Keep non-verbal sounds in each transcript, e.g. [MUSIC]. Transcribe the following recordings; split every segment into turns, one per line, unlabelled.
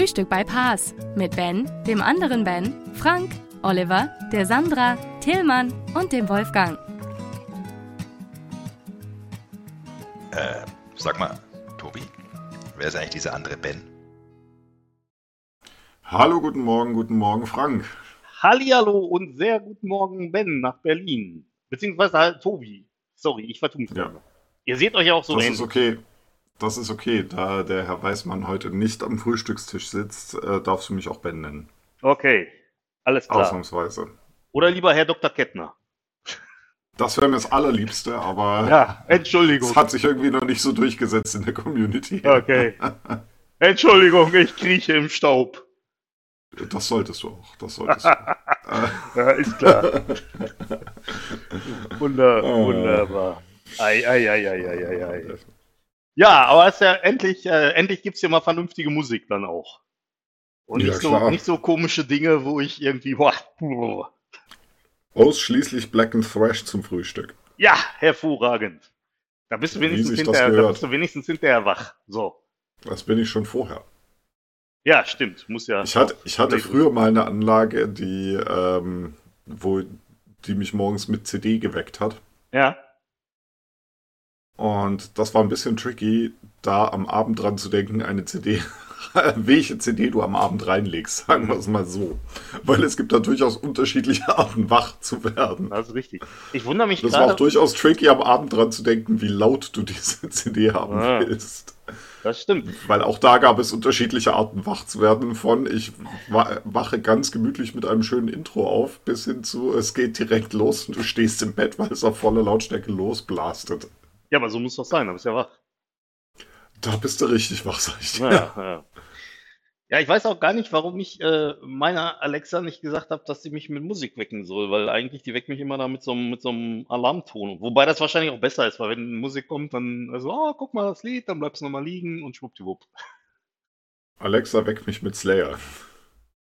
Frühstück bei Paas mit Ben, dem anderen Ben, Frank, Oliver, der Sandra, Tillmann und dem Wolfgang.
Äh, sag mal, Tobi, wer ist eigentlich dieser andere Ben?
Hallo, guten Morgen, guten Morgen, Frank.
Hallihallo und sehr guten Morgen, Ben, nach Berlin. Beziehungsweise halt Tobi. Sorry, ich vertue mich.
Ja.
Ihr seht euch ja auch so
Das
ähnlich.
ist okay. Das ist okay. Da der Herr Weißmann heute nicht am Frühstückstisch sitzt, äh, darfst du mich auch Ben nennen.
Okay, alles klar.
Ausnahmsweise.
Oder lieber Herr Dr. Kettner.
Das wäre mir das Allerliebste, aber
Ja, Entschuldigung.
es hat sich irgendwie noch nicht so durchgesetzt in der Community.
Okay. Entschuldigung, ich krieche im Staub.
Das solltest du auch. Das solltest du. [LAUGHS]
Ja, ist klar. [LAUGHS] Wunder,
Oh.
Wunderbar. Ei, ei, ei, ei, ei, ei, ei. Ja, aber es ist ja endlich, äh, endlich gibt's hier mal vernünftige Musik dann auch. Und
Ja,
nicht, so, nicht so komische Dinge, wo ich irgendwie. Boah, boah.
Ausschließlich Black and Thrash zum Frühstück.
Ja, hervorragend. Da bist du wenigstens hinterher, da bist du wenigstens hinterher wach. So.
Das bin ich schon vorher.
Ja, stimmt. Muss ja.
Ich hatte, ich hatte früher mal eine Anlage, die, ähm, wo, die mich morgens mit CD geweckt hat.
Ja.
Und das war ein bisschen tricky, da am Abend dran zu denken, eine CD, [LAUGHS] welche CD du am Abend reinlegst, sagen wir es mal so. Weil es gibt da durchaus unterschiedliche [LAUGHS] Arten, wach zu werden.
Das ist richtig. Ich wundere mich
Das war auch
gerade.
durchaus tricky, am Abend dran zu denken, wie laut du diese [LAUGHS] CD haben
Ah.
willst.
Das stimmt.
Weil auch da gab es unterschiedliche Arten, wach zu werden. Von ich wa- wache ganz gemütlich mit einem schönen Intro auf, bis hin zu es geht direkt los und du stehst im Bett, weil es auf volle Lautstärke losblastet.
Ja, aber so muss das sein. Da bist du ja wach.
Da bist du richtig wach, sag ich dir.
Ja, ja. ja, ich weiß auch gar nicht, warum ich äh, meiner Alexa nicht gesagt habe, dass sie mich mit Musik wecken soll, weil eigentlich die weckt mich immer da mit so, einem- mit so einem Alarmton. Wobei das wahrscheinlich auch besser ist, weil wenn Musik kommt, dann also, oh, guck mal das Lied, dann bleibst du nochmal liegen und schwuppdiwupp.
Alexa weckt mich mit Slayer.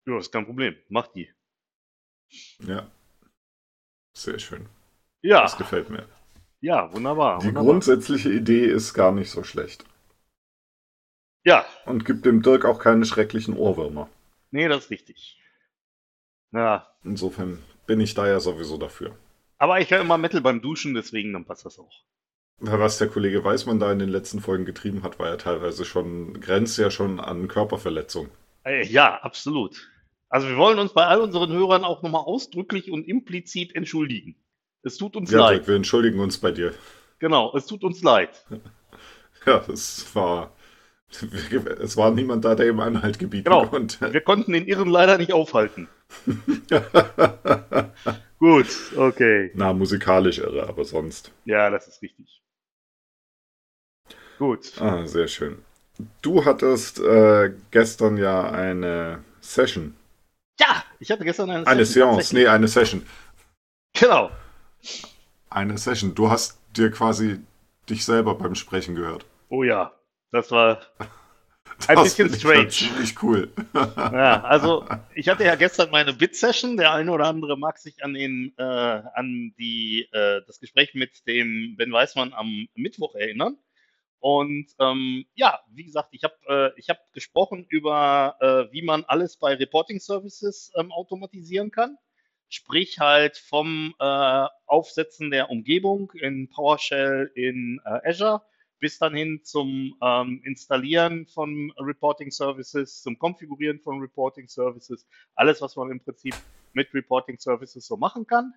Ja, ist kein Problem. Mach die.
Ja. Sehr schön.
Ja,
Das gefällt mir.
Ja, wunderbar.
Die
wunderbar.
grundsätzliche Idee ist gar nicht so schlecht.
Ja,
Und gibt dem Dirk auch keine schrecklichen Ohrwürmer.
nee, das ist richtig. Ja,
Insofern bin ich da ja sowieso dafür.
aber ich höre immer Metal beim Duschen, deswegen dann passt das auch.
Was der Kollege Weißmann da in den letzten Folgen getrieben hat, war ja teilweise schon, grenzt ja schon an Körperverletzung.
Äh, ja, absolut. Also wir wollen uns bei all unseren Hörern auch nochmal ausdrücklich und implizit entschuldigen. Es tut uns
Ja,
leid.
Dirk, wir entschuldigen uns bei dir.
Genau, es tut uns leid. [LAUGHS]
Ja, es war, es war niemand da, der ihm Einhalt gebieten
Genau.
konnte.
Wir konnten den Irren leider nicht aufhalten. [LAUGHS] Gut, okay.
Na, musikalisch irre, aber sonst.
Ja, das ist richtig. Gut.
Ah, sehr schön. Du hattest äh, gestern ja eine Session.
Ja, ich hatte gestern eine,
Eine
Session,
Seance,
tatsächlich.
nee, eine Session.
Genau.
Eine Session. Du hast dir quasi dich selber beim Sprechen gehört.
Oh ja, das war [LAUGHS] ein bisschen strange.
Ziemlich cool. [LAUGHS]
Ja, also ich hatte ja gestern meine Bit-Session. Der eine oder andere mag sich an den, äh, an die, äh, das Gespräch mit dem Ben Weißmann am Mittwoch erinnern. Und ähm, ja, wie gesagt, ich habe äh, ich hab gesprochen über, äh, wie man alles bei Reporting Services ähm, automatisieren kann. Sprich halt vom äh, Aufsetzen der Umgebung in PowerShell in äh, Azure bis dann hin zum ähm, Installieren von Reporting Services, zum Konfigurieren von Reporting Services, alles, was man im Prinzip mit Reporting Services so machen kann.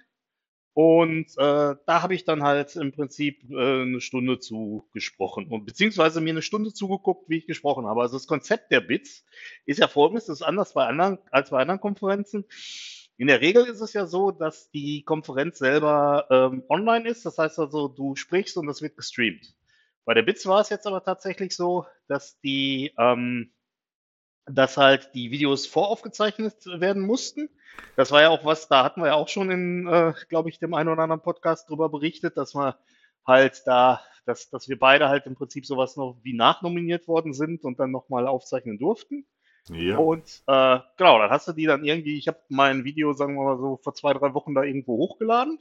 Und äh, da habe ich dann halt im Prinzip äh, eine Stunde zu gesprochen und beziehungsweise mir eine Stunde zugeguckt, wie ich gesprochen habe. Also das Konzept der Bits ist ja folgendes, das ist anders bei anderen, als bei anderen Konferenzen. In der Regel ist es ja so, dass die Konferenz selber ähm, online ist. Das heißt also, du sprichst und das wird gestreamt. Bei der Bits war es jetzt aber tatsächlich so, dass die, ähm, dass halt die Videos voraufgezeichnet werden mussten. Das war ja auch was, da hatten wir ja auch schon in, äh, glaube ich, dem einen oder anderen Podcast drüber berichtet, dass wir halt da, dass, dass wir beide halt im Prinzip sowas noch wie nachnominiert worden sind und dann nochmal aufzeichnen durften.
Ja.
Und äh, genau, dann hast du die dann irgendwie, ich habe mein Video, sagen wir mal so, vor zwei, drei Wochen da irgendwo hochgeladen.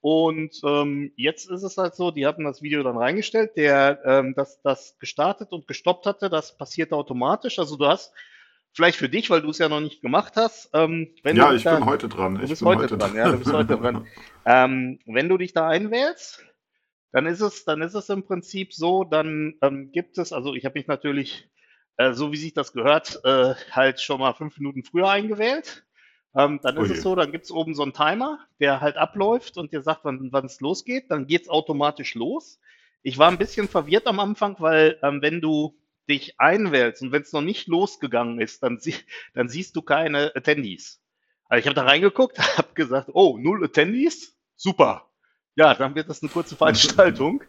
Und ähm, jetzt ist es halt so, die hatten das Video dann reingestellt, der ähm, das, das gestartet und gestoppt hatte, das passiert automatisch. Also du hast vielleicht für dich, weil du es ja noch nicht gemacht hast, ähm, wenn
ja,
du
ich
da,
bin heute dran.
Du
ich
bist
bin
heute dran, ja, du bist heute dran. [LAUGHS] Ähm, wenn du dich da einwählst, dann ist es, dann ist es im Prinzip so, dann ähm, gibt es, also ich habe mich natürlich, äh, so wie sich das gehört, äh, halt schon mal fünf Minuten früher eingewählt. Ähm, dann
Oh
ist
je.
es so, dann gibt es oben so einen Timer, der halt abläuft und dir sagt, wann wann es losgeht. Dann geht es automatisch los. Ich war ein bisschen verwirrt am Anfang, weil ähm, wenn du dich einwählst und wenn es noch nicht losgegangen ist, dann, sie dann siehst du keine Attendees. Also ich habe da reingeguckt, [LAUGHS] habe gesagt, oh, null Attendees? Super. Ja, dann wird das eine kurze [LAUGHS] Veranstaltung.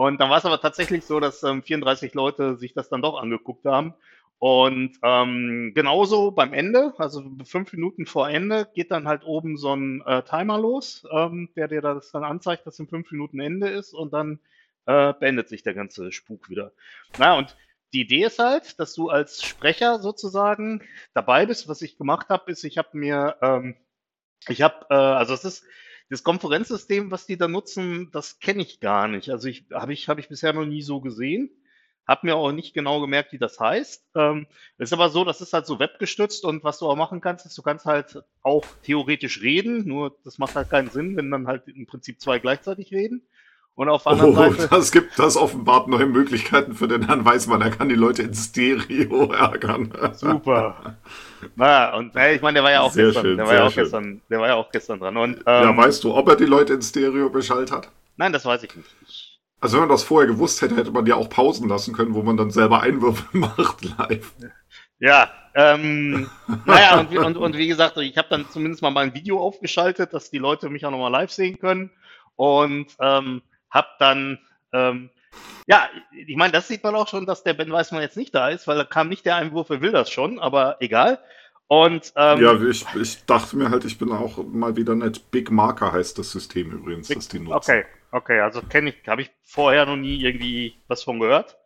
Und dann war es aber tatsächlich so, dass ähm, 34 Leute sich das dann doch angeguckt haben. Und ähm, genauso beim Ende, also fünf Minuten vor Ende, geht dann halt oben so ein äh, Timer los, ähm, der dir das dann anzeigt, dass in fünf Minuten Ende ist und dann äh, beendet sich der ganze Spuk wieder. Na, und die Idee ist halt, dass du als Sprecher sozusagen dabei bist. Was ich gemacht habe, ist, ich habe mir, ähm, ich habe, äh, also es ist das Konferenzsystem, was die da nutzen, das kenne ich gar nicht. Also ich habe ich habe ich bisher noch nie so gesehen. Hab mir auch nicht genau gemerkt, wie das heißt. Ähm, ist aber so, das ist halt so webgestützt und was du auch machen kannst, ist, du kannst halt auch theoretisch reden, nur das macht halt keinen Sinn, wenn dann halt im Prinzip zwei gleichzeitig reden. Und auf der anderen
Oh,
Seite.
das gibt, das offenbart neue Möglichkeiten für den Herrn Weißmann. Er kann die Leute in Stereo [LAUGHS] ärgern.
Super. Na, und naja, ich meine, der war ja auch
Sehr
gestern,
schön,
der war ja auch
schön.
gestern, der war ja auch gestern dran. Und
Ja,
ähm,
weißt du, ob er die Leute in Stereo beschallt hat?
nein, das weiß ich nicht. Ich,
Also wenn man das vorher gewusst hätte, hätte man ja auch Pausen lassen können, wo man dann selber Einwürfe [LAUGHS] macht live.
ja, ähm, naja, und, wie- und, und wie gesagt, ich habe dann zumindest mal mein Video aufgeschaltet, dass die Leute mich auch nochmal live sehen können. Und ähm, habe dann, ähm, ja, ich meine, das sieht man auch schon, dass der Ben Weißmann jetzt nicht da ist, weil da kam nicht der Einwurf, er will das schon, aber egal. Und ähm,
ja, ich, ich dachte mir halt, ich bin auch mal wieder nett. Big Marker heißt das System übrigens, das die nutzen.
Okay, okay, also kenne ich, habe ich vorher noch nie irgendwie was von gehört.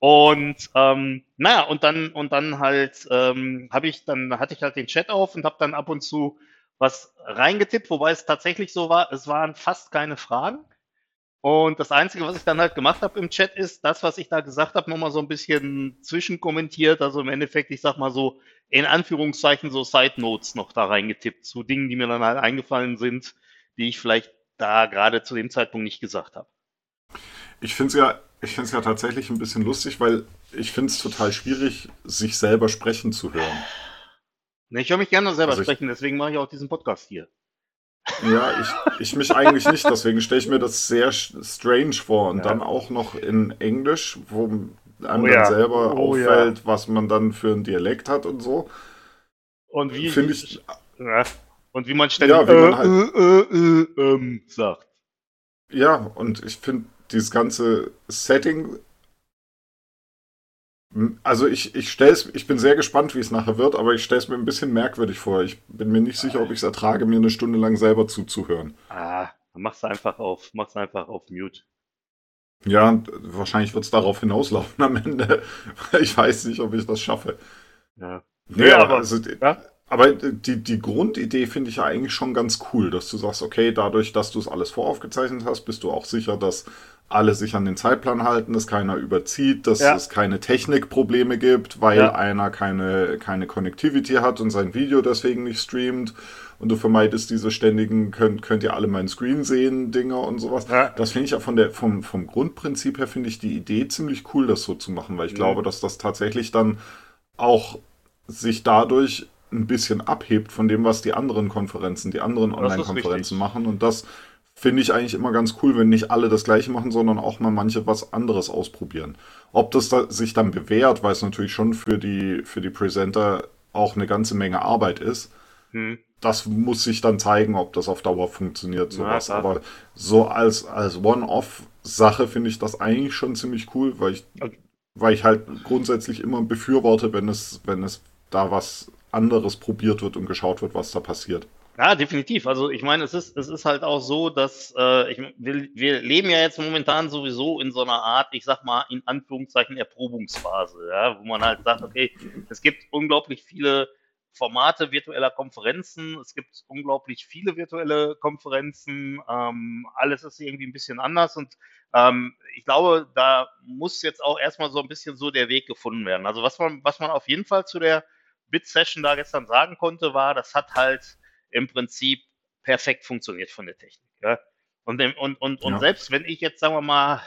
Und ähm, naja, und dann und dann halt ähm, habe ich dann hatte ich halt den Chat auf und habe dann ab und zu was reingetippt, wobei es tatsächlich so war, es waren fast keine Fragen. Und das Einzige, was ich dann halt gemacht habe im Chat, ist das, was ich da gesagt habe, nochmal so ein bisschen zwischenkommentiert. Also im Endeffekt, ich sag mal so, in Anführungszeichen so Side Notes noch da reingetippt zu Dingen, die mir dann halt eingefallen sind, die ich vielleicht da gerade zu dem Zeitpunkt nicht gesagt habe.
Ich finde es ja, ich find's ja tatsächlich ein bisschen lustig, weil ich finde es total schwierig, sich selber sprechen zu hören.
Ne, Ich höre mich gerne selber
Also ich-
sprechen, deswegen mache ich auch diesen Podcast hier.
Ja, ich, ich mich eigentlich nicht, deswegen stelle ich mir das sehr strange vor. Und
Ja.
dann auch noch in Englisch, wo einem
Oh ja.
dann selber
Oh ja.
auffällt, was man dann für einen Dialekt hat und so.
Und wie,
Finde ich,
ja, und wie man ständig
Ja, wie man halt-
äh, äh, äh, ähm, sagt.
ja, und ich finde dieses ganze Setting. Also ich, ich stell's, ich bin sehr gespannt, wie es nachher wird, aber ich stelle es mir ein bisschen merkwürdig vor. Ich bin mir nicht sicher, ob ich es ertrage, mir eine Stunde lang selber zuzuhören.
Ah, dann mach's einfach auf, mach's einfach auf Mute.
Ja, und wahrscheinlich wird es darauf hinauslaufen am Ende. [LAUGHS] Ich weiß nicht, ob ich das schaffe.
Ja.
Nee,
Ja,
aber,
aber-
also,
ja.
aber die, die Grundidee finde ich ja eigentlich schon ganz cool, dass du sagst, okay, dadurch, dass du es alles voraufgezeichnet hast, bist du auch sicher, dass alle sich an den Zeitplan halten, dass keiner überzieht, dass
Ja.
es keine Technikprobleme gibt, weil
Ja.
einer keine, keine Connectivity hat und sein Video deswegen nicht streamt. Und du vermeidest diese ständigen, könnt, könnt ihr alle meinen Screen sehen, Dinger und sowas.
Ja.
Das finde ich ja von der, vom, vom Grundprinzip her finde ich die Idee ziemlich cool, das so zu machen, weil ich
Mhm.
glaube, dass das tatsächlich dann auch sich dadurch ein bisschen abhebt von dem, was die anderen Konferenzen, die anderen Online-Konferenzen machen. Und das finde ich eigentlich immer ganz cool, wenn nicht alle das gleiche machen, sondern auch mal manche was anderes ausprobieren. Ob das da, sich dann bewährt, weil es natürlich schon für die, für die Presenter auch eine ganze Menge Arbeit ist.
Hm.
Das muss sich dann zeigen, ob das auf Dauer funktioniert, sowas.
klar.
Aber so als, als One-Off-Sache finde ich das eigentlich schon ziemlich cool, weil ich weil ich halt grundsätzlich immer befürworte, wenn es, wenn es da was anderes probiert wird und geschaut wird, was da passiert.
Ja, definitiv. Also ich meine, es ist, es ist halt auch so, dass äh, ich, wir, wir leben ja jetzt momentan sowieso in so einer Art, ich sag mal, in Anführungszeichen Erprobungsphase, ja, wo man halt sagt, okay, es gibt unglaublich viele Formate virtueller Konferenzen, es gibt unglaublich viele virtuelle Konferenzen, ähm, alles ist irgendwie ein bisschen anders und ähm, ich glaube, da muss jetzt auch erstmal so ein bisschen so der Weg gefunden werden. Also was man, was man auf jeden Fall zu der Bit-Session da gestern sagen konnte, war, das hat halt im Prinzip perfekt funktioniert von der Technik. Ja? Und, und, und, und
Ja.
selbst wenn ich jetzt, sagen wir mal,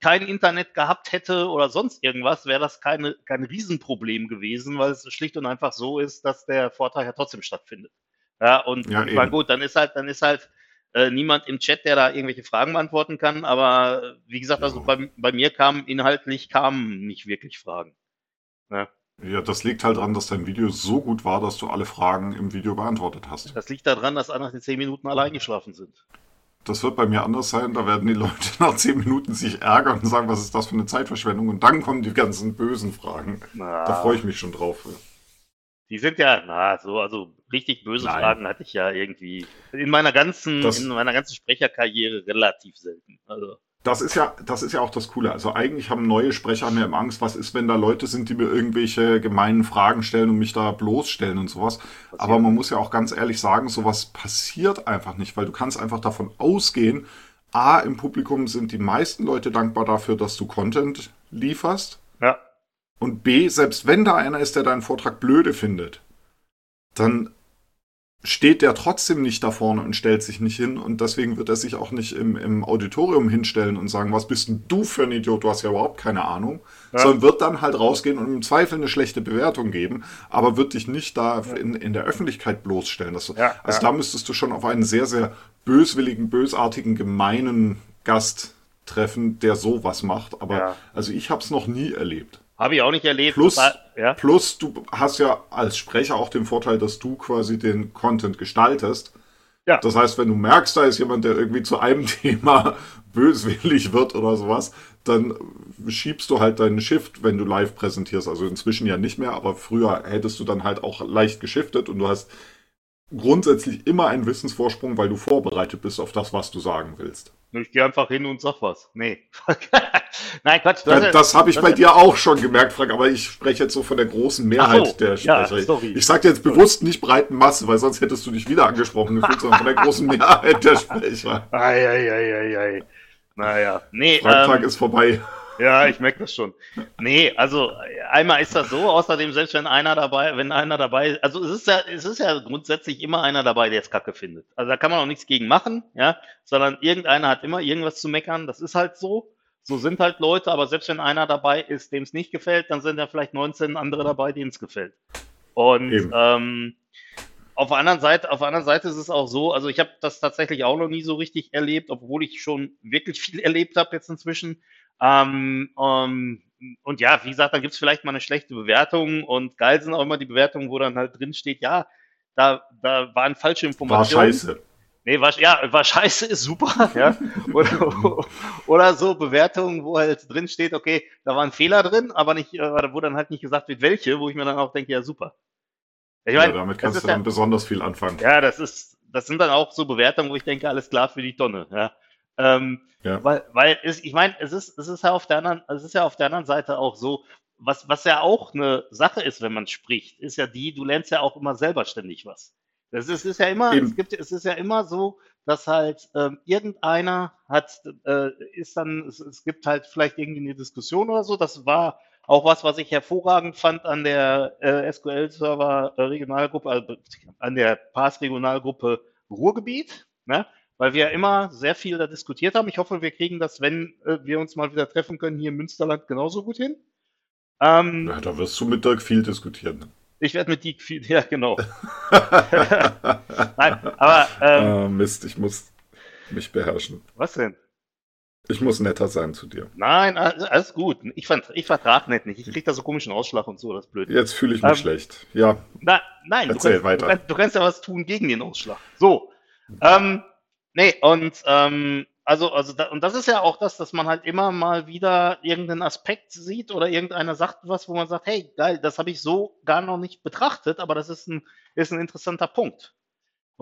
kein Internet gehabt hätte oder sonst irgendwas, wäre das keine, kein Riesenproblem gewesen, weil es schlicht und einfach so ist, dass der Vortrag ja trotzdem stattfindet. Ja, und
Ja, eben.
gut, dann ist halt, dann ist halt äh, niemand im Chat, der da irgendwelche Fragen beantworten kann, aber wie gesagt, also
Ja.
bei, bei mir kamen inhaltlich kamen nicht wirklich Fragen. Ja.
Ja, das liegt halt daran, dass dein Video so gut war, dass du alle Fragen im Video beantwortet hast.
Das liegt daran, dass nach den zehn Minuten alle eingeschlafen sind.
Das wird bei mir anders sein. Da werden die Leute [LAUGHS] nach zehn Minuten sich ärgern und sagen, was ist das für eine Zeitverschwendung? Und dann kommen die ganzen bösen Fragen.
Na,
Da freue ich mich schon drauf.
Die sind ja, na, so, also richtig böse
Nein.
Fragen hatte ich ja irgendwie in meiner ganzen,
Das-
in meiner ganzen Sprecherkarriere relativ selten. Also,
Das ist ja, das ist ja auch das Coole. Also eigentlich haben neue Sprecher mehr im Angst, was ist, wenn da Leute sind, die mir irgendwelche gemeinen Fragen stellen und mich da bloßstellen und sowas. Aber man muss ja auch ganz ehrlich sagen, sowas passiert einfach nicht, weil du kannst einfach davon ausgehen, A, im Publikum sind die meisten Leute dankbar dafür, dass du Content lieferst.
ja,
Und B, selbst wenn da einer ist, der deinen Vortrag blöde findet, dann steht der trotzdem nicht da vorne und stellt sich nicht hin und deswegen wird er sich auch nicht im, im Auditorium hinstellen und sagen, was bist denn du für ein Idiot, du hast ja überhaupt keine Ahnung,
Ja.
sondern wird dann halt rausgehen und im Zweifel eine schlechte Bewertung geben, aber wird dich nicht da in, in der Öffentlichkeit bloßstellen. Das,
Ja,
also da müsstest du schon auf einen sehr, sehr böswilligen, bösartigen, gemeinen Gast treffen, der sowas macht. Aber also ich habe es noch nie erlebt.
Habe ich auch nicht erlebt.
Plus,
total- ja,
plus du hast ja als Sprecher auch den Vorteil, dass du quasi den Content gestaltest.
Ja.
Das heißt, wenn du merkst, da ist jemand, der irgendwie zu einem [LAUGHS] Thema böswillig wird oder sowas, dann schiebst du halt deinen Shift, wenn du live präsentierst. Also inzwischen ja nicht mehr, aber früher hättest du dann halt auch leicht geschiftet und du hast grundsätzlich immer einen Wissensvorsprung, weil du vorbereitet bist auf das, was du sagen willst.
ich gehe einfach hin und sag was. Nee. [LAUGHS] Nein, Quatsch.
Das,
ja-
das habe ich
das-
bei dir auch schon gemerkt, Frank, aber ich spreche jetzt so von der großen Mehrheit
so,
der
ja,
Sprecher.
sorry.
ich sage jetzt bewusst nicht breiten Masse, weil sonst hättest du dich wieder angesprochen gefühlt, sondern von der großen Mehrheit der Sprecher. [LAUGHS]
Ei, ei, ei, ei, ei. Naja, nee,
Freitag
ähm,
ist vorbei. [LAUGHS]
Ja, ich merke das schon. Nee, also einmal ist das so, außerdem, selbst wenn einer dabei, wenn einer dabei, also es ist ja, es ist ja grundsätzlich immer einer dabei, der es kacke findet. Also da kann man auch nichts gegen machen, ja, sondern irgendeiner hat immer irgendwas zu meckern, das ist halt so. So sind halt Leute, aber selbst wenn einer dabei ist, dem es nicht gefällt, dann sind ja vielleicht 19 andere dabei, denen es gefällt. Und
Eben.
ähm, auf der anderen Seite, auf der anderen Seite ist es auch so, also ich habe das tatsächlich auch noch nie so richtig erlebt, obwohl ich schon wirklich viel [LAUGHS] erlebt habe jetzt inzwischen. Ähm, ähm, und ja, wie gesagt, dann gibt's vielleicht mal eine schlechte Bewertung und geil sind auch immer die Bewertungen, wo dann halt drin steht, ja, da, da waren falsche
War
Informationen.
scheiße.
Nee, war, ja, war scheiße, ist super, [LAUGHS] ja. Oder, oder so Bewertungen, wo halt drin steht, okay, da war ein Fehler drin, aber nicht, äh, wo dann halt nicht gesagt wird, welche, wo ich mir dann auch denke, ja, super. Ich
Ja,
meine,
damit kannst du
ja,
dann besonders viel anfangen.
ja, das ist, das sind dann auch so Bewertungen, wo ich denke, alles klar für die Tonne, ja. Ähm,
Ja.
Weil, weil es, ich meine, es ist, es ist ja auf der anderen, es ist ja auf der anderen Seite auch so, was, was ja auch eine Sache ist, wenn man spricht, ist ja die, du lernst ja auch immer selber ständig was. Das ist, ist ja immer,
Eben.
es gibt, es ist ja immer so, dass halt ähm, irgendeiner hat, äh, ist dann, es, es gibt halt vielleicht irgendwie eine Diskussion oder so. Das war auch was, was ich hervorragend fand an der äh, SQL-Server äh, Regionalgruppe, also an der PAS-Regionalgruppe Ruhrgebiet, ne? weil wir immer sehr viel da diskutiert haben. Ich hoffe, wir kriegen das, wenn äh, wir uns mal wieder treffen können, hier im Münsterland genauso gut hin. Ähm,
Ja, da wirst du mit Dirk viel diskutieren.
ich werde mit Dick viel, [LAUGHS] ja genau. [LAUGHS] Nein, aber ähm,
Ah, Mist, ich muss mich beherrschen.
was denn?
Ich muss netter sein zu dir.
Nein, alles gut. Ich, fand, ich vertrag nicht nicht. Ich krieg da so komischen Ausschlag und so, das ist blöd.
Jetzt fühle ich mich
Ähm,
schlecht. Ja,
Na, nein, du
Erzähl
kannst,
weiter.
Du, kannst, du kannst ja was tun gegen den Ausschlag. So. Ähm, nee, und ähm, Also, also da, und das ist ja auch das, dass man halt immer mal wieder irgendeinen Aspekt sieht oder irgendeiner sagt was, wo man sagt, hey, geil, das habe ich so gar noch nicht betrachtet, aber das ist ein, ist ein interessanter Punkt.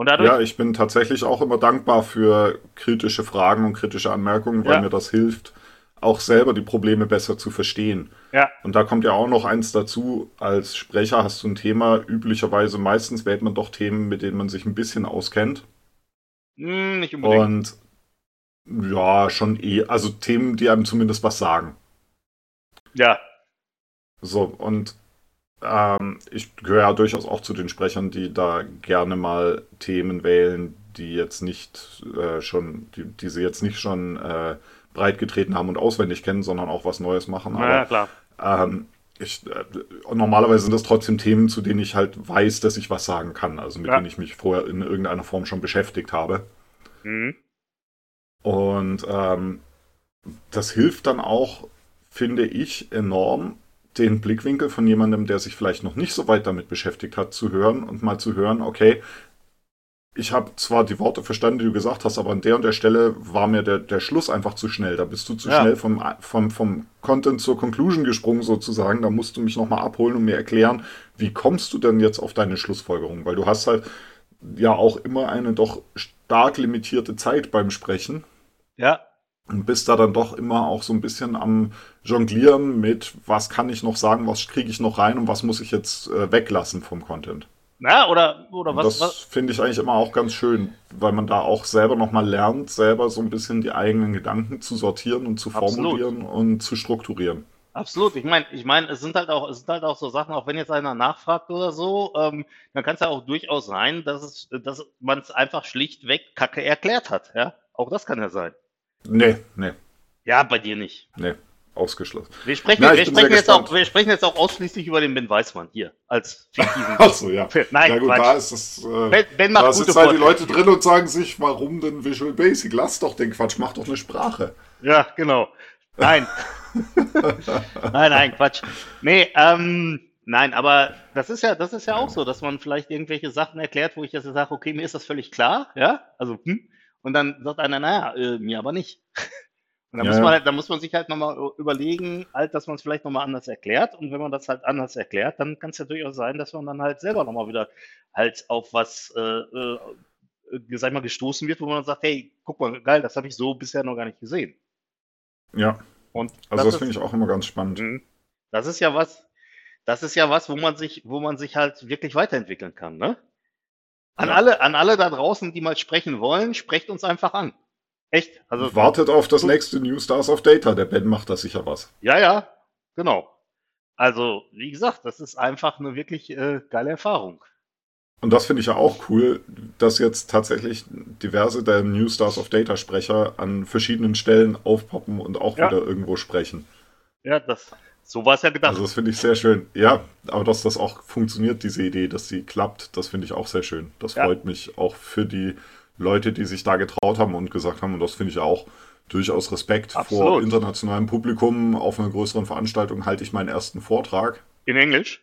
Und dadurch,
Ja, ich bin tatsächlich auch immer dankbar für kritische Fragen und kritische Anmerkungen, weil
Ja.
mir das hilft, auch selber die Probleme besser zu verstehen.
ja,
Und da kommt ja auch noch eins dazu, als Sprecher hast du ein Thema, üblicherweise meistens wählt man doch Themen, mit denen man sich ein bisschen auskennt.
hm, nicht unbedingt.
Und ja, schon eh, also Themen, die einem zumindest was sagen.
ja,
So, und ähm, ich gehöre ja durchaus auch zu den Sprechern, die da gerne mal Themen wählen, die jetzt nicht äh, schon, die, die sie jetzt nicht schon äh, breit getreten haben und auswendig kennen, sondern auch was Neues machen.
na ja,
Aber
klar.
ähm, ich, äh, normalerweise sind das trotzdem Themen, zu denen ich halt weiß, dass ich was sagen kann, also mit
Ja.
denen ich mich vorher in irgendeiner Form schon beschäftigt habe.
Mhm.
Und ähm, das hilft dann auch, finde ich, enorm, den Blickwinkel von jemandem, der sich vielleicht noch nicht so weit damit beschäftigt hat, zu hören und mal zu hören, okay, ich habe zwar die Worte verstanden, die du gesagt hast, aber an der und der Stelle war mir der, der Schluss einfach zu schnell. Da bist du zu
Ja.
schnell vom, vom, vom Content zur Conclusion gesprungen sozusagen. Da musst du mich nochmal abholen und mir erklären, wie kommst du denn jetzt auf deine Schlussfolgerung? Weil du hast halt ja auch immer eine doch stark limitierte Zeit beim Sprechen
Ja,
und bist da dann doch immer auch so ein bisschen am Jonglieren mit, was kann ich noch sagen, was kriege ich noch rein und was muss ich jetzt äh, weglassen vom Content.
na, oder, oder was,
das finde ich eigentlich immer auch ganz schön, weil man da auch selber nochmal lernt, selber so ein bisschen die eigenen Gedanken zu sortieren und zu
Absolut.
formulieren und zu strukturieren.
Absolut. Ich meine, ich meine, es sind halt auch, es sind halt auch so Sachen, auch wenn jetzt einer nachfragt oder so, ähm, dann kann es ja auch durchaus sein, dass es, dass man es einfach schlichtweg Kacke erklärt hat. Ja, auch das kann ja sein.
Nee, nee,
Ja, bei dir nicht.
nee, ausgeschlossen.
Wir sprechen,
Na,
wir sprechen jetzt auch, wir sprechen jetzt auch ausschließlich über den Ben Weißmann hier als fiktiven. [LAUGHS]
Achso, ja.
Nein,
ja gut, da ist es. Äh,
Ben, ben macht
da sitzen halt die. Leute drin und sagen sich, warum denn Visual Basic? Lass doch den Quatsch, mach doch eine Sprache.
Ja, genau. Nein. [LAUGHS] nein, nein, Quatsch. Nee, ähm, nein, aber das ist ja, das ist ja auch so, dass man vielleicht irgendwelche Sachen erklärt, wo ich jetzt sage, okay, mir ist das völlig klar, ja, also, hm, und dann sagt einer, naja, äh, mir aber nicht. Und dann
Ja,
muss man halt, dann muss man sich halt nochmal überlegen, halt, dass man es vielleicht nochmal anders erklärt. Und wenn man das halt anders erklärt, dann kann es ja durchaus sein, dass man dann halt selber nochmal wieder halt auf was, äh, äh, äh, sag ich mal, gestoßen wird, wo man dann sagt, hey, guck mal, geil, das habe ich so bisher noch gar nicht gesehen.
Ja,
Und
also das,
ist-
finde ich auch immer ganz spannend.
Mhm. Das ist ja was, das ist ja was, wo man sich, wo man sich halt wirklich weiterentwickeln kann, ne? An
Ja.
alle, an alle da draußen, die mal sprechen wollen, sprecht uns einfach an. Echt? Also,
Wartet auf das nächste New Stars of Data. Der Ben macht da sicher was.
ja, ja, genau. Also, wie gesagt, das ist einfach eine wirklich äh, geile Erfahrung.
Und das finde ich ja auch cool, dass jetzt tatsächlich diverse der New Stars of Data Sprecher an verschiedenen Stellen aufpoppen und auch
Ja.
wieder irgendwo sprechen.
Ja, das, so war es ja gedacht.
Also das finde ich sehr schön. Ja, aber dass das auch funktioniert, diese Idee, dass sie klappt, das finde ich auch sehr schön. Das
Ja.
freut mich auch für die Leute, die sich da getraut haben und gesagt haben, und das finde ich auch durchaus Respekt vor
Absolut.
internationalem Publikum. Auf einer größeren Veranstaltung halte ich meinen ersten Vortrag.
In Englisch.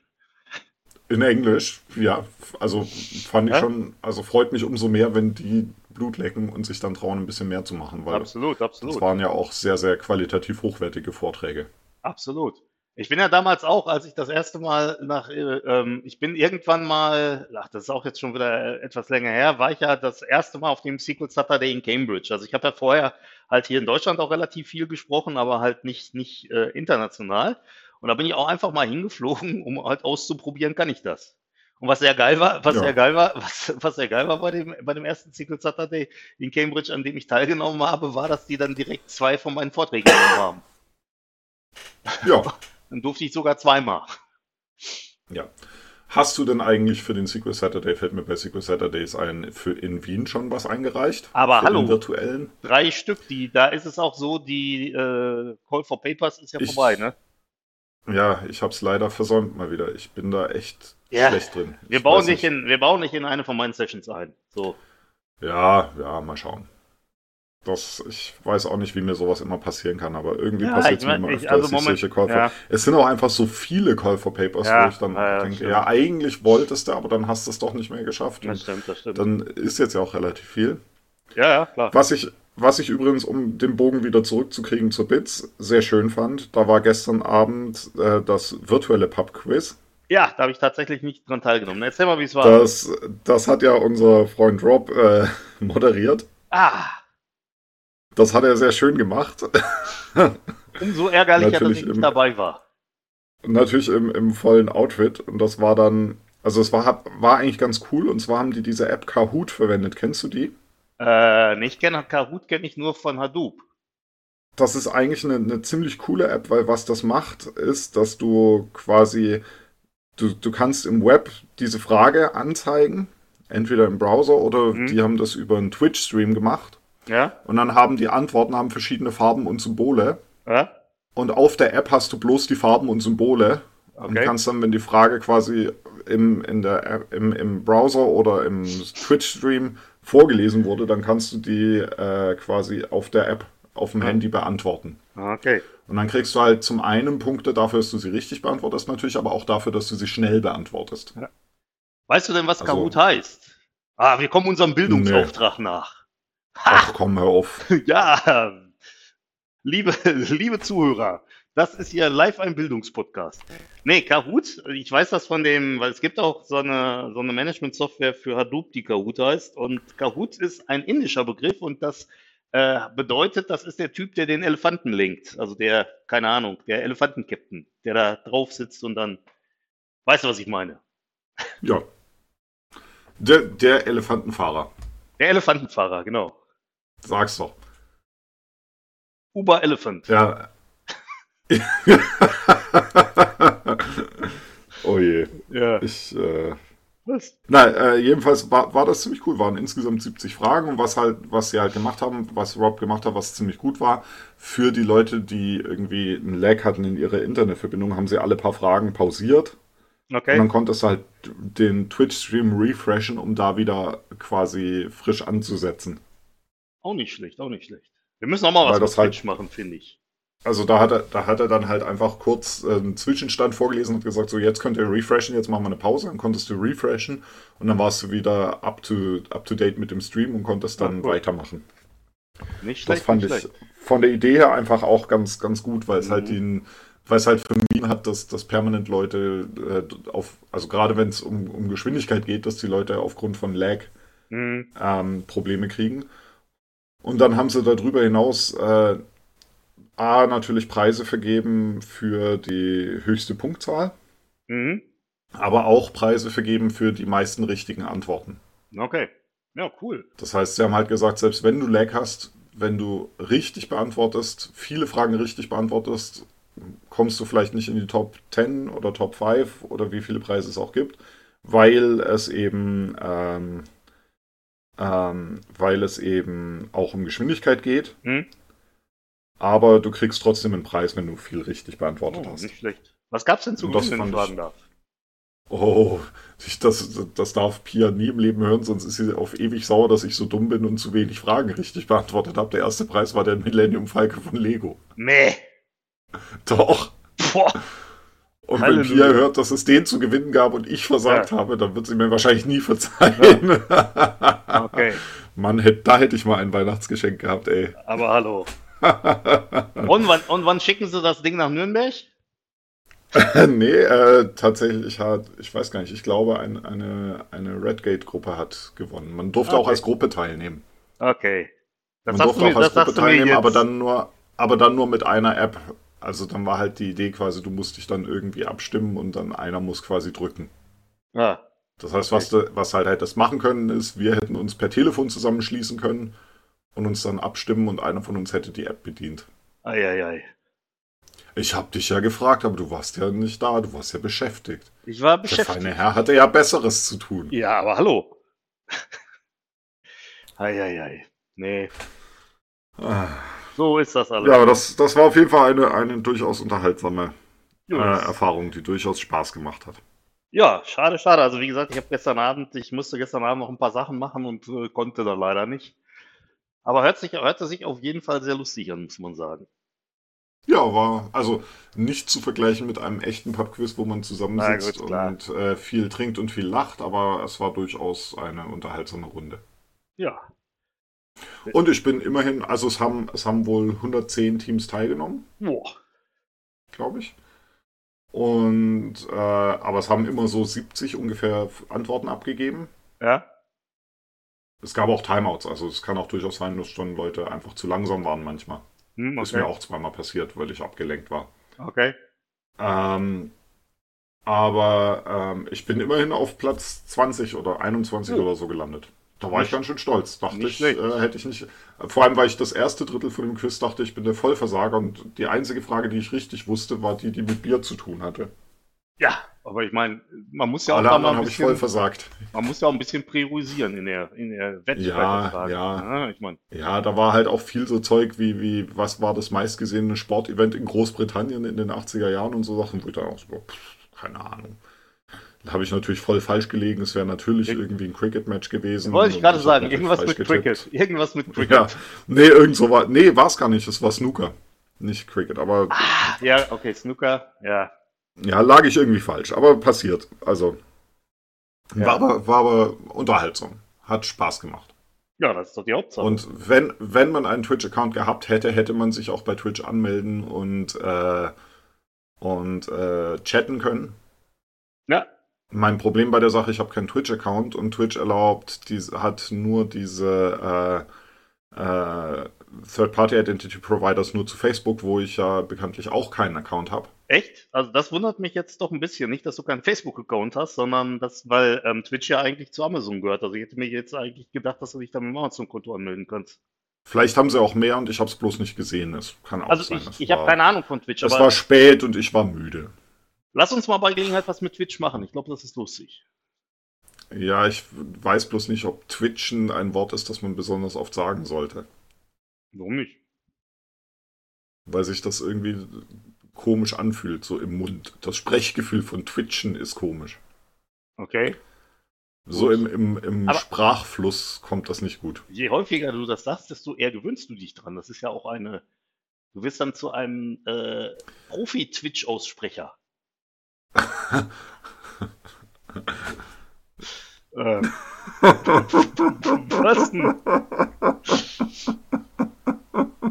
In Englisch, ja, also fand ich
Ja?
schon, also freut mich umso mehr, wenn die Blut lecken und sich dann trauen, ein bisschen mehr zu machen, weil
Absolut,
das
absolut.
waren ja auch sehr, sehr qualitativ hochwertige Vorträge.
Absolut. Ich bin ja damals auch, als ich das erste Mal nach, äh, ähm, ich bin irgendwann mal, ach, das ist auch jetzt schon wieder äh, etwas länger her, war ich ja das erste Mal auf dem Sequel Saturday in Cambridge. Also ich habe ja vorher halt hier in Deutschland auch relativ viel gesprochen, aber halt nicht, nicht äh, international. Und da bin ich auch einfach mal hingeflogen, [LAUGHS] um halt auszuprobieren, kann ich das. Und was sehr geil war, was
Ja.
sehr geil war, [LAUGHS] was, was sehr geil war bei dem, bei dem ersten Sequel Saturday in Cambridge, an dem ich teilgenommen habe, war, dass die dann direkt zwei von meinen Vorträgen genommen haben.
Ja, [LAUGHS]
Dann durfte ich sogar zweimal.
ja. Hast du denn eigentlich für den Secret Saturday, fällt mir bei Secret Saturdays ein, für in Wien schon was eingereicht?
Aber
für
hallo.
Virtuellen?
Drei Stück, die, da ist es auch so, die äh, Call for Papers ist ja
Ich-
vorbei, ne?
Ja, ich habe es leider versäumt mal wieder. Ich bin da echt
Ja.
schlecht drin.
Wir
Ich
bauen,
weiß
nicht in, wir bauen nicht in eine von meinen Sessions ein. So.
Ja, ja, mal schauen. Das, ich weiß auch nicht, wie mir sowas immer passieren kann, aber irgendwie
Ja,
passiert es mir immer öfter,
also
dass ich
Moment-
solche Call for
ja.
Es sind auch einfach so viele Call for Papers,
Ja,
wo ich dann
ja,
denke,
stimmt.
ja, eigentlich wolltest du, aber dann hast du es doch nicht mehr geschafft.
Das stimmt, das stimmt.
dann ist jetzt ja auch relativ viel.
ja, ja, klar.
Was ich was ich übrigens, um den Bogen wieder zurückzukriegen zur Bits, sehr schön fand, da war gestern Abend äh, das virtuelle Pub-Quiz.
Ja, da habe ich tatsächlich nicht dran teilgenommen. Erzähl mal, wie es war.
Das, das hat ja unser Freund Rob äh, [LAUGHS] moderiert.
ah,
Das hat er sehr schön gemacht. [LAUGHS]
umso ärgerlicher, dass ich nicht
im-
dabei war.
Natürlich im, im vollen Outfit. Und das war dann, also es war, war eigentlich ganz cool. Und zwar haben die diese App Kahoot verwendet. Kennst du die?
Äh, nee, ich kenne Kahoot kenne ich nur von Hadoop.
Das ist eigentlich eine, eine ziemlich coole App, weil was das macht, ist, dass du quasi, du, du kannst im Web diese Frage anzeigen, entweder im Browser oder
Mhm.
die haben das über einen Twitch-Stream gemacht.
Ja?
Und dann haben die Antworten haben verschiedene Farben und Symbole.
Ja?
Und auf der App hast du bloß die Farben und Symbole. Und
Okay.
kannst dann, wenn die Frage quasi im, in der App, im, im Browser oder im Twitch-Stream vorgelesen wurde, dann kannst du die äh, quasi auf der App auf dem
Ja.
Handy beantworten.
Okay.
Und dann kriegst du halt zum einen Punkte dafür, dass du sie richtig beantwortest, natürlich, aber auch dafür, dass du sie schnell beantwortest.
Weißt du denn, was
Also-
Kahoot heißt? Ah, wir kommen unserem Bildungsauftrag nach.
Ach komm, hör auf. [LAUGHS]
Ja, liebe, liebe Zuhörer, das ist hier live ein Bildungspodcast. Nee, Kahoot, ich weiß das von dem, weil es gibt auch so eine, so eine Management-Software für Hadoop, die Kahoot heißt. Und Kahoot ist ein indischer Begriff und das äh, bedeutet, das ist der Typ, der den Elefanten lenkt. Also der, keine Ahnung, der Elefantenkapitän, der da drauf sitzt und dann, weißt du, was ich meine?
Ja. Der, der Elefantenfahrer.
Der Elefantenfahrer, genau.
Sag's doch.
Uber Elephant.
Ja. [LAUGHS] oh je.
Ja.
Ich, äh,
Was?
Na, äh, jedenfalls war, war das ziemlich cool. Waren insgesamt 70 Fragen und was halt, was sie halt gemacht haben, was Rob gemacht hat, was ziemlich gut war, für die Leute, die irgendwie einen Lag hatten in ihrer Internetverbindung, haben sie alle paar Fragen pausiert und dann
Okay.
konntest du halt den Twitch-Stream refreshen, um da wieder quasi frisch anzusetzen.
Auch nicht schlecht, auch nicht schlecht. Wir müssen auch mal was mit
das halt-
machen, finde ich.
Also da hat er, da hat er dann halt einfach kurz äh, einen Zwischenstand vorgelesen und gesagt, so jetzt könnt ihr refreshen, jetzt machen wir eine Pause, dann konntest du refreshen und dann warst du wieder up to, up to date mit dem Stream und konntest dann
Ja,
weitermachen.
Nicht
Das
schlecht,
fand
nicht
ich
schlecht.
von der Idee her einfach auch ganz, ganz gut, weil es
Mhm.
halt den, weil es halt vermieden hat, dass, dass permanent Leute äh, auf, also gerade wenn es um, um Geschwindigkeit geht, dass die Leute aufgrund von Lag
Mhm.
ähm, Probleme kriegen. Und dann haben sie darüber hinaus äh, A, natürlich Preise vergeben für die höchste Punktzahl,
Mhm.
aber auch Preise vergeben für die meisten richtigen Antworten.
Okay. Ja, cool.
Das heißt, sie haben halt gesagt, selbst wenn du Lag hast, wenn du richtig beantwortest, viele Fragen richtig beantwortest, kommst du vielleicht nicht in die Top 10 oder Top 5 oder wie viele Preise es auch gibt, weil es eben, ähm, ähm, weil es eben auch um Geschwindigkeit geht.
Hm?
Aber du kriegst trotzdem einen Preis, wenn du viel richtig beantwortet
Oh,
hast.
nicht schlecht. Was gab's denn zu gewinnen, wenn ich fragen darf?
Oh, ich, das, das darf Pia nie im Leben hören, sonst ist sie auf ewig sauer, dass ich so dumm bin und zu wenig Fragen richtig beantwortet habe. Der erste Preis war der Millennium Falke von Lego.
Nee.
Doch.
Boah.
Und
Halleluja.
wenn Pia hört, dass es den zu gewinnen gab und ich versagt
Ja.
habe, dann wird sie mir wahrscheinlich nie verzeihen. [LAUGHS]
Okay.
Mann, da hätte ich mal ein Weihnachtsgeschenk gehabt, ey.
Aber hallo. [LAUGHS] Und wann, und wann schicken Sie das Ding nach Nürnberg? [LAUGHS]
nee, äh, tatsächlich hat, ich weiß gar nicht, ich glaube, ein, eine, eine Redgate-Gruppe hat gewonnen. Man durfte auch
Okay.
als Gruppe teilnehmen.
Okay. Das
Man durfte
du mir,
auch als Gruppe teilnehmen, aber dann nur, aber dann nur mit einer App. Also dann war halt die Idee quasi, du musst dich dann irgendwie abstimmen und dann einer muss quasi drücken.
Ah,
Das heißt, was, du, was halt hättest machen können, ist, wir hätten uns per Telefon zusammenschließen können und uns dann abstimmen und einer von uns hätte die App bedient.
ei, ei, ei.
Ich habe dich ja gefragt, aber du warst ja nicht da, du warst ja beschäftigt.
Ich war
Der
beschäftigt.
feine Herr hatte ja Besseres zu tun.
Ja, aber hallo. ei, ei, ei. Nee,
Ah.
So ist das alles.
Ja, aber das, das war auf jeden Fall eine, eine durchaus unterhaltsame äh, Erfahrung, die durchaus Spaß gemacht hat.
Ja, schade, schade. Also wie gesagt, ich habe gestern Abend, ich musste gestern Abend noch ein paar Sachen machen und äh, konnte dann leider nicht. Aber hört sich, hörte sich auf jeden Fall sehr lustig an, muss man sagen.
Ja, war also nicht zu vergleichen mit einem echten Pubquiz, wo man zusammensitzt
gut,
und äh, viel trinkt und viel lacht, aber es war durchaus eine unterhaltsame Runde.
Ja.
Und ich bin immerhin, also es haben, es haben wohl 110 Teams teilgenommen,
Boah.
glaube ich. Und äh, aber es haben immer so 70 ungefähr Antworten abgegeben.
Ja.
Es gab auch Timeouts, also es kann auch durchaus sein, dass schon Leute einfach zu langsam waren manchmal.
Hm,
Ist
okay.
mir auch zweimal passiert, weil ich abgelenkt war.
okay.
Ähm, aber ähm, ich bin immerhin auf Platz 20 oder 21
Oh.
oder so gelandet. Da war
Nicht-
ich ganz schön stolz. Dachte ich, äh, hätte ich nicht. Vor allem, weil ich das erste Drittel von dem Quiz dachte, ich bin der Vollversager und die einzige Frage, die ich richtig wusste, war die, die mit Bier zu tun hatte.
Ja, aber ich meine, man muss ja auch
Alle
da mal
anderen
ein
habe ich voll
bisschen,
versagt.
man muss ja auch ein bisschen priorisieren in der, in der Wette
Ja,
Frage.
ja.
Ich meine,
Ja, da war halt auch viel so Zeug wie, wie was war das meistgesehene Sportevent in Großbritannien in den 80er Jahren und so Sachen, wo ich dann auch so, pff, keine Ahnung. Da habe ich natürlich voll falsch gelegen. Es wäre natürlich
Ich-
irgendwie ein Cricket-Match gewesen.
wollte ich gerade sagen, irgendwas mit
getippt.
Cricket. Irgendwas mit Cricket.
Ja, nee, irgend so war. Nee, war es gar nicht. Es war Snooker. Nicht Cricket. Aber
Ja, okay, Snooker, ja.
ja, lag ich irgendwie falsch. Aber passiert. Also.
Ja.
War, aber, war aber unterhaltsam. Hat Spaß gemacht.
Ja, das ist doch die Hauptsache.
Und wenn, wenn man einen Twitch-Account gehabt hätte, hätte man sich auch bei Twitch anmelden und, äh, und äh, chatten können.
ja,
Mein Problem bei der Sache, ich habe keinen Twitch-Account und Twitch erlaubt, diese, hat nur diese äh, äh, Third-Party-Identity-Providers nur zu Facebook, wo ich ja bekanntlich auch keinen Account habe.
echt? Also das wundert mich jetzt doch ein bisschen. Nicht, dass du keinen Facebook-Account hast, sondern das, weil ähm, Twitch ja eigentlich zu Amazon gehört. Also ich hätte mir jetzt eigentlich gedacht, dass du dich da mit dem Amazon-Konto anmelden kannst.
Vielleicht haben sie auch mehr und ich habe es bloß nicht gesehen. Es kann auch
Also
sein.
ich,
es
ich habe keine Ahnung von Twitch,
Es war spät und ich war müde.
Lass uns mal bei Gelegenheit was mit Twitch machen. Ich glaube, das ist lustig.
Ja, ich weiß bloß nicht, ob Twitchen ein Wort ist, das man besonders oft sagen sollte.
Warum nicht?
Weil sich das irgendwie komisch anfühlt, so im Mund. Das Sprechgefühl von Twitchen ist komisch.
Okay.
So im, im, im
Aber-
Sprachfluss kommt das nicht gut.
Je häufiger du das sagst, desto eher gewöhnst du dich dran. Das ist ja auch eine. Du wirst dann zu einem äh, Profi-Twitch-Aussprecher. Ähm.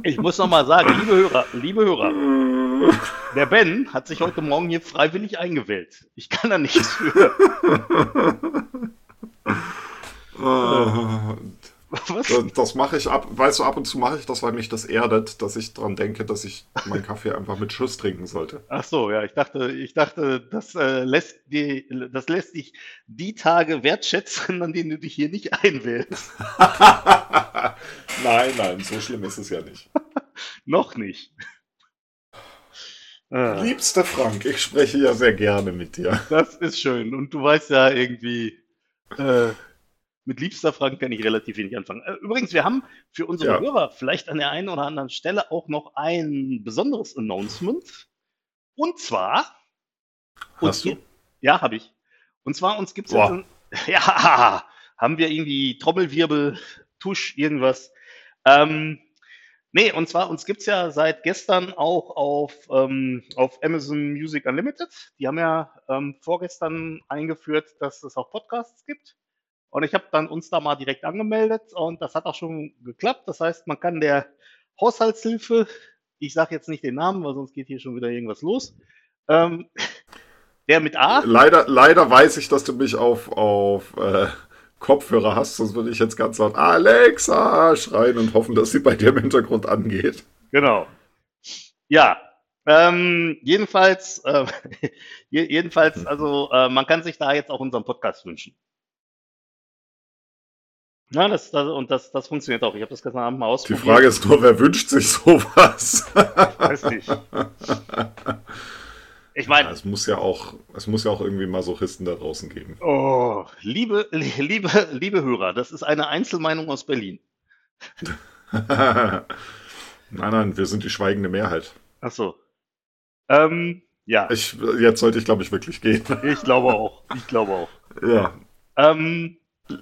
Ich muss noch mal sagen, liebe Hörer, liebe Hörer, der Ben hat sich heute Morgen hier freiwillig eingewählt. Ich kann da nichts für.
Ah, [LAUGHS]
Was?
das das mache ich ab, weißt du, ab und zu mache ich das, weil mich das erdet, dass ich dran denke, dass ich meinen Kaffee einfach mit Schuss trinken sollte.
Ach so, ja, ich dachte, ich dachte, das äh, lässt die, das lässt dich die Tage wertschätzen, an denen du dich hier nicht einwählst. [LAUGHS]
nein, nein, so schlimm ist es ja nicht. [LAUGHS]
Noch nicht. Äh,
Liebster Frank, ich spreche ja sehr gerne mit dir.
das ist schön. Und du weißt ja irgendwie, äh, mit liebster Frank kann ich relativ wenig anfangen. Äh, übrigens, wir haben für unsere
Ja.
Hörer vielleicht an der einen oder anderen Stelle auch noch ein besonderes Announcement. Und zwar,
Hast du?
gibt- Ja, habe ich. Und zwar uns gibt es jetzt, ein, [LAUGHS] ja, haben wir irgendwie Trommelwirbel, Tusch, irgendwas. Ähm, nee, und zwar uns gibt es ja seit gestern auch auf, ähm, auf Amazon Music Unlimited. Die haben ja ähm, vorgestern eingeführt, dass es auch Podcasts gibt. Und ich habe dann uns da mal direkt angemeldet und das hat auch schon geklappt. Das heißt, man kann der Haushaltshilfe, ich sage jetzt nicht den Namen, weil sonst geht hier schon wieder irgendwas los, ähm, der mit A,
Leider, leider weiß ich, dass du mich auf, auf äh, Kopfhörer hast, sonst würde ich jetzt ganz laut Alexa schreien und hoffen, dass sie bei dir im Hintergrund angeht.
Genau. Ja. Ähm, jedenfalls, äh, [LAUGHS] je- jedenfalls, also äh, man kann sich da jetzt auch unseren Podcast wünschen. Ja, das, das und das, das funktioniert auch. Ich habe das gestern Abend mal
Die
ausprobiert.
Frage ist nur, wer wünscht sich sowas?
Weiß nicht. [LAUGHS] Ich meine,
Ja, es muss ja auch, es muss ja auch irgendwie Masochisten da draußen geben.
oh, liebe, liebe, liebe Hörer, das ist eine Einzelmeinung aus Berlin. [LAUGHS]
nein, nein, wir sind die schweigende Mehrheit.
Ach so. Ähm, ja,
Ich, jetzt sollte ich, glaube ich, wirklich gehen.
ich glaube auch. Ich glaube auch.
ja.
Ähm,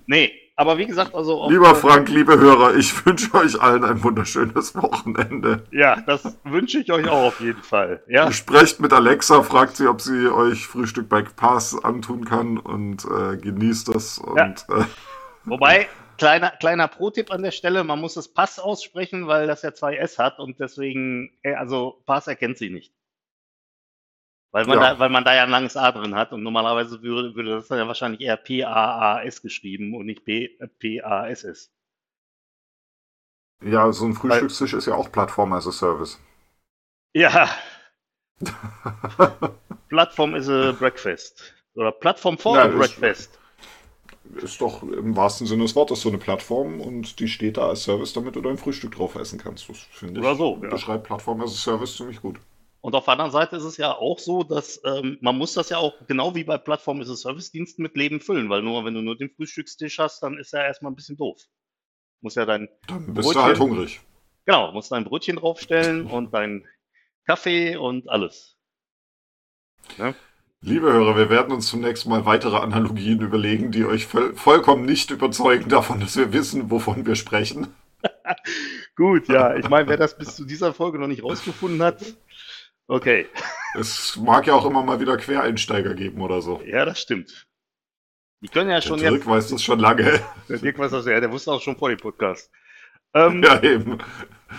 nee, aber wie gesagt, also
Lieber Frank, liebe Hörer, ich [LAUGHS] wünsche euch allen ein wunderschönes Wochenende.
Ja, das wünsche ich euch auch auf jeden Fall. Ja,
Sprecht mit Alexa, fragt sie, ob sie euch Frühstück bei Pass antun kann und äh, genießt das. Und äh, [LAUGHS]
wobei, kleiner, kleiner Pro-Tipp an der Stelle, man muss das Pass aussprechen, weil das ja zwei S hat und deswegen, äh, also Pass erkennt sie nicht. Weil man,
Ja.
da, weil man da ja ein langes A drin hat und normalerweise würde, würde das dann ja wahrscheinlich eher P-A-A-S geschrieben und nicht P- P-A-S-S.
Ja, so ein Frühstückstisch ist ja auch Plattform as a Service.
Ja, [LAUGHS] Plattform is a Breakfast. Oder Plattform for
Ja,
a
ist-
Breakfast.
Ist doch im wahrsten Sinne des Wortes so eine Plattform und die steht da als Service, damit du dein Frühstück drauf essen kannst. Das finde ich.
Oder so, ja.
Beschreibt Plattform as a Service ziemlich gut.
Und auf der anderen Seite ist es ja auch so, dass ähm, man muss das ja auch genau wie bei Plattform is a Service-Diensten mit Leben füllen, weil nur wenn du nur den Frühstückstisch hast, dann ist er erstmal ein bisschen doof. Muss ja dein,
Dann bist
Brötchen.
du halt hungrig.
genau, musst dein Brötchen draufstellen und dein Kaffee und alles.
Liebe Hörer, wir werden uns zunächst mal weitere Analogien überlegen, die euch voll, vollkommen nicht überzeugen davon, dass wir wissen, wovon wir sprechen. [LAUGHS]
Gut, ja, ich meine, wer das bis zu dieser Folge noch nicht rausgefunden hat, okay,
Es mag ja auch immer mal wieder Quereinsteiger geben oder so.
ja, das stimmt. Die können ja
Der
schon
Dirk
jetzt,
weiß das schon lange.
der Dirk weiß das ja, der wusste auch schon vor dem Podcast. Ähm,
Ja, eben.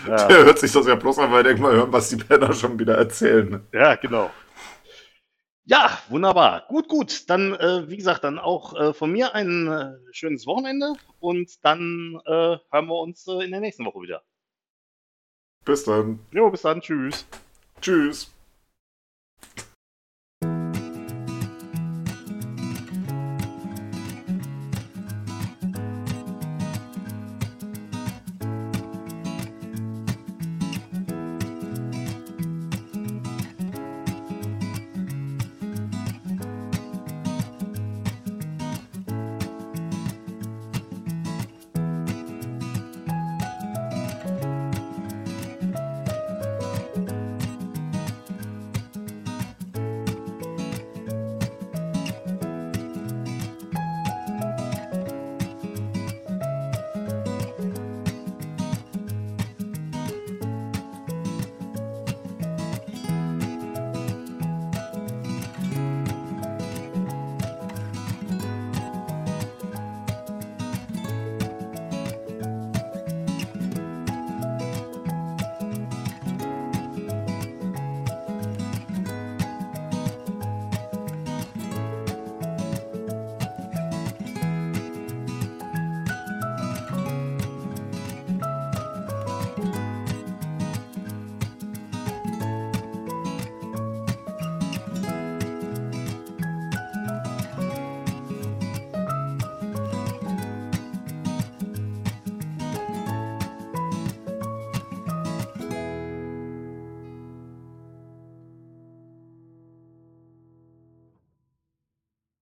ja.
Der hört sich das ja bloß an, weil er denkt mal hören, was die Penner schon wieder erzählen.
Ja, genau. Ja, wunderbar. Gut, gut. Dann, äh, wie gesagt, dann auch äh, von mir ein äh, schönes Wochenende und dann äh, hören wir uns äh, in der nächsten Woche wieder.
Bis dann.
Jo, bis dann. Tschüss.
Tschüss.